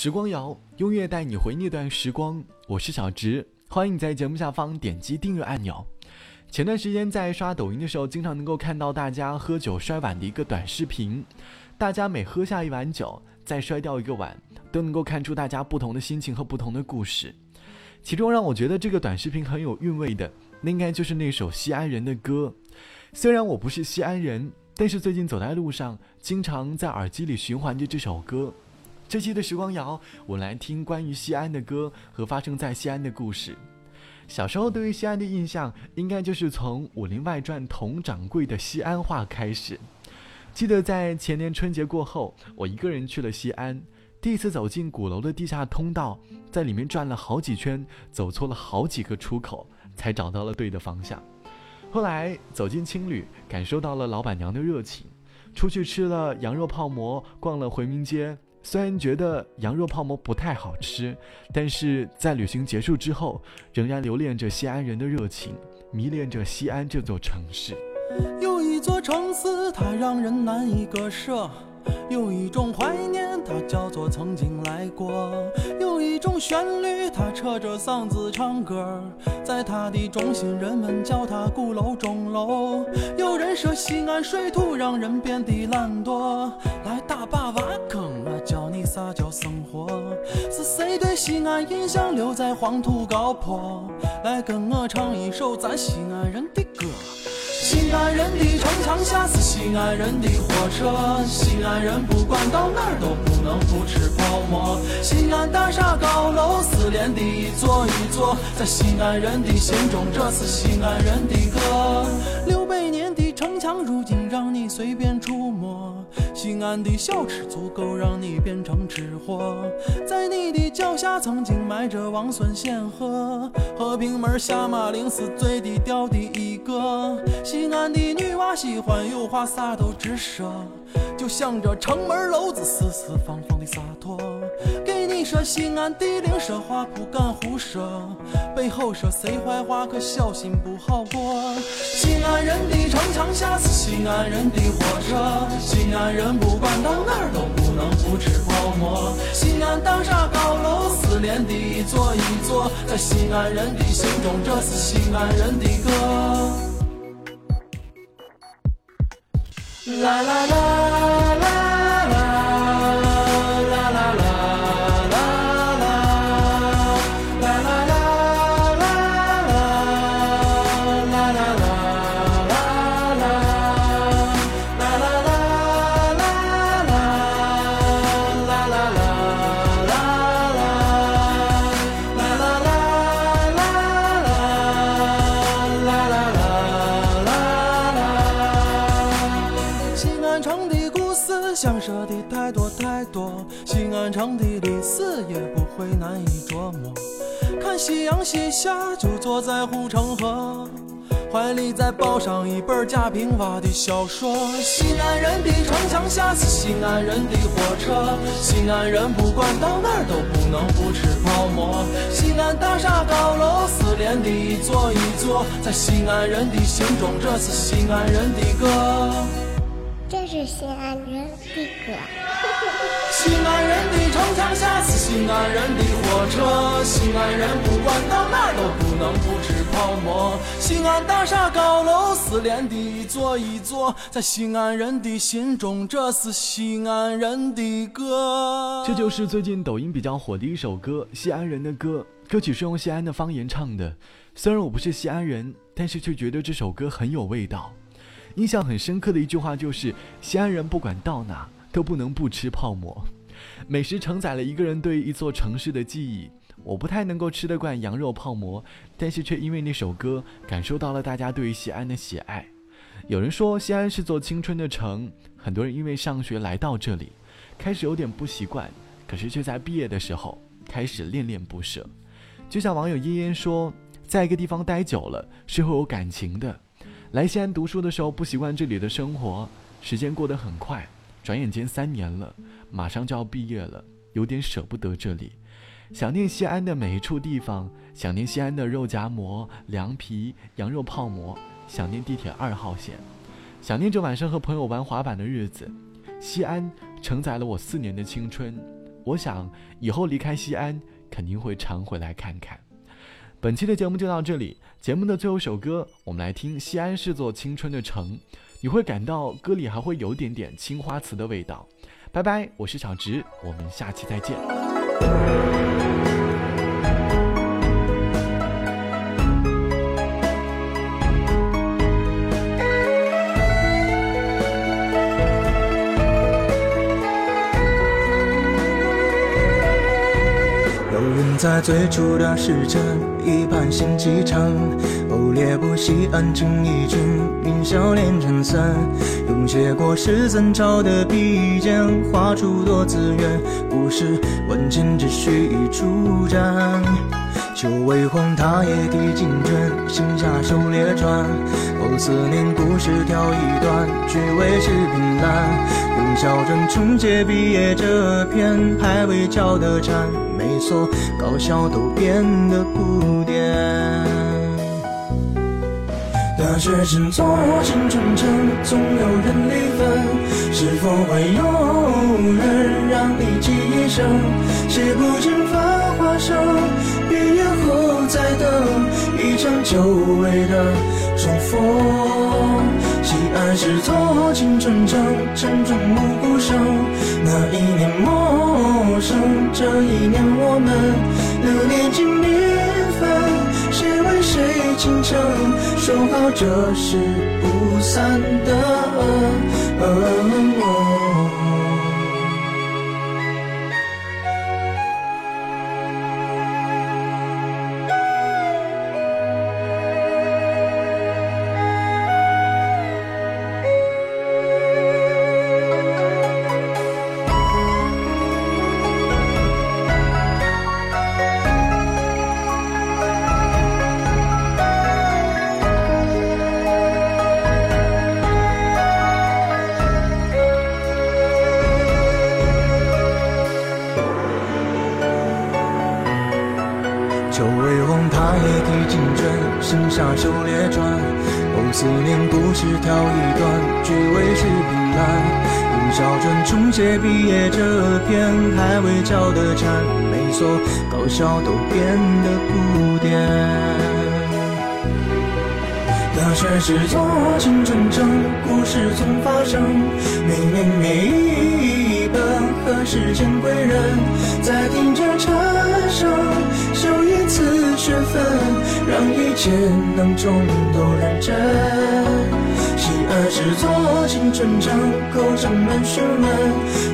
时光谣，音乐带你回那段时光。我是小直，欢迎你在节目下方点击订阅按钮。前段时间在刷抖音的时候，经常能够看到大家喝酒摔碗的一个短视频。大家每喝下一碗酒，再摔掉一个碗，都能够看出大家不同的心情和不同的故事。其中让我觉得这个短视频很有韵味的，那应该就是那首西安人的歌。虽然我不是西安人，但是最近走在路上，经常在耳机里循环着这首歌。这期的时光谣，我来听关于西安的歌和发生在西安的故事。小时候对于西安的印象，应该就是从《武林外传》佟掌柜的西安话开始。记得在前年春节过后，我一个人去了西安，第一次走进鼓楼的地下通道，在里面转了好几圈，走错了好几个出口，才找到了对的方向。后来走进青旅，感受到了老板娘的热情，出去吃了羊肉泡馍，逛了回民街。虽然觉得羊肉泡馍不太好吃，但是在旅行结束之后，仍然留恋着西安人的热情，迷恋着西安这座城市。有一座城市，它让人难以割舍。有一种怀念，它叫做曾经来过；有一种旋律，它扯着嗓子唱歌，在它的中心，人们叫它鼓楼钟楼。有人说西安水土让人变得懒惰，来打把挖坑，我教你啥叫生活。是谁对西安印象留在黄土高坡？来跟我唱一首咱西安人的歌。西安人的城墙下是西安人的火车，西安人不管到哪儿都不能不吃泡馍。西安大厦高楼四连的一座一座，在西安人的心中这是西安人的歌。六百年的如今让你随便触摸，西安的小吃足够让你变成吃货。在你的脚下曾经埋着王孙显赫，和平门下马陵是最低调的一个。西安的女娃喜欢有话啥都直说，就像这城门楼子四四方方的洒脱。给你说西安地灵说话不敢胡说，背后说谁坏话可小心不好过。西安人的城墙下是西安人的火车，西安人不管到哪儿都不能不吃泡馍。西安大厦高楼四连的一座一座，在西安人的心中这是西安人的歌。La la la. 啦啦啦啦。长的太多太多，西安城的历史也不会难以琢磨。看夕阳西下，就坐在护城河，怀里再抱上一本贾平凹的小说。西安人的城墙下是西安人的火车，西安人不管到哪都不能不吃泡馍。西安大厦高楼四连的一座一座，在西安人的心中，这是西安人的歌。这是西安人的歌。西安人的城墙下是西安人的火车，西安人不管到哪儿都不能不吃泡馍。西安大厦高楼四连的一座一座，在西安人的心中，这是西安人的歌。这就是最近抖音比较火的一首歌《西安人的歌》，歌曲是用西安的方言唱的。虽然我不是西安人，但是却觉得这首歌很有味道。印象很深刻的一句话就是：西安人不管到哪。都不能不吃泡馍，美食承载了一个人对一座城市的记忆。我不太能够吃得惯羊肉泡馍，但是却因为那首歌感受到了大家对于西安的喜爱。有人说西安是座青春的城，很多人因为上学来到这里，开始有点不习惯，可是却在毕业的时候开始恋恋不舍。就像网友嫣嫣说，在一个地方待久了是会有感情的。来西安读书的时候不习惯这里的生活，时间过得很快。转眼间三年了，马上就要毕业了，有点舍不得这里，想念西安的每一处地方，想念西安的肉夹馍、凉皮、羊肉泡馍，想念地铁二号线，想念着晚上和朋友玩滑板的日子。西安承载了我四年的青春，我想以后离开西安，肯定会常回来看看。本期的节目就到这里，节目的最后一首歌，我们来听。西安是座青春的城，你会感到歌里还会有点点青花瓷的味道。拜拜，我是小植，我们下期再见。在最初的时辰，一盘新机场，哦，烈不息，安静一君，云霄连成伞。用写过十三朝的笔尖，画出多字远，故事万千，只需一出战。酒微黄，他也递金卷，心下手列传。哦，思念故事挑一段，只为是凭栏。用小篆重写毕业这篇，还未交的战。没错，高校都变得古典。大学生做青春城，总有人离分，是否会有人让你记一生？写不尽繁华声，毕业后再等一场久违的重逢。西安是座青春城，城中无故声。那一年陌生，这一年我们流年尽缤纷。谁为谁倾城，守好这是不散的哦，思念故事挑一段，句尾是凭栏。用小篆重写毕业这篇还未交的蝉。没错，高校都变得古典。大学是座青春城，故事总发生。每年每一本，何时见归人？在听着蝉声，修一次学分。让一切囊中都认真。西安是座青春城，叩上门询问，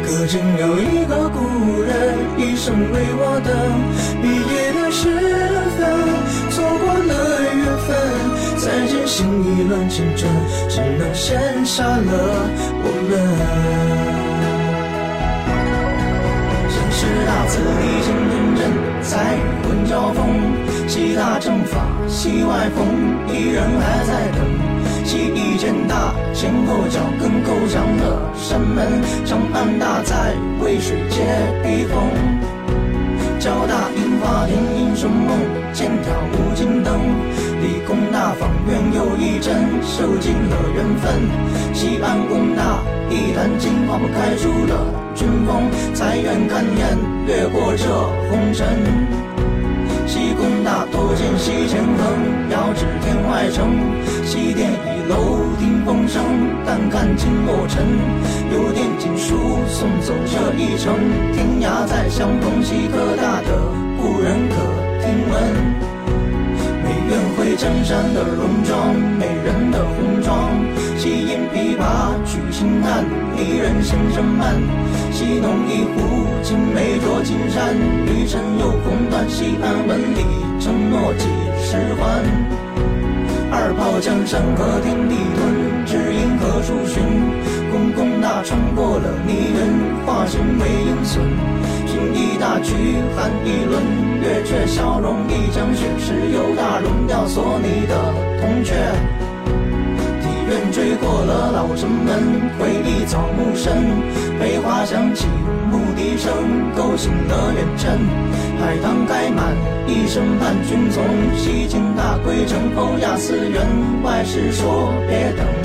可曾有一个故人一生为我等？毕业的时分，错过了缘分，再见新一轮青春，只能先杀了我们。像是大字的青春镇，在与魂交锋。西大正法，西外风，一人还在等。西一间大，前后脚跟够呛的山门，长安大在渭水街避风。交大樱花田，英雄梦，剑挑无尽灯。理工大方圆又一针，受尽了缘分。西安工大，一坛金花开出了军风，财源看烟，掠过这红尘。西宫大多见西前横，遥指天外城。西殿倚楼听风声，但看尽落尘。有点经书送走这一程，天涯再相逢。西科大的故人可听闻？江山的戎装，美人的红妆。西饮琵琶取心难，离人声声慢。西弄一壶青梅酌金山，旅程又红断。西安文里承诺几时还？二炮江山和天地屯，只因何处寻？穿过了泥人，化身为鹰隼。寻一大曲，喊一轮，月却笑容一江雪，是有大荣耀锁你的铜雀。庭院追过了老城门，回忆草木深，梅花香起，牧笛声，勾醒了远尘。海棠开满，一声伴君从，西京大归城，欧亚寺院外事说别等。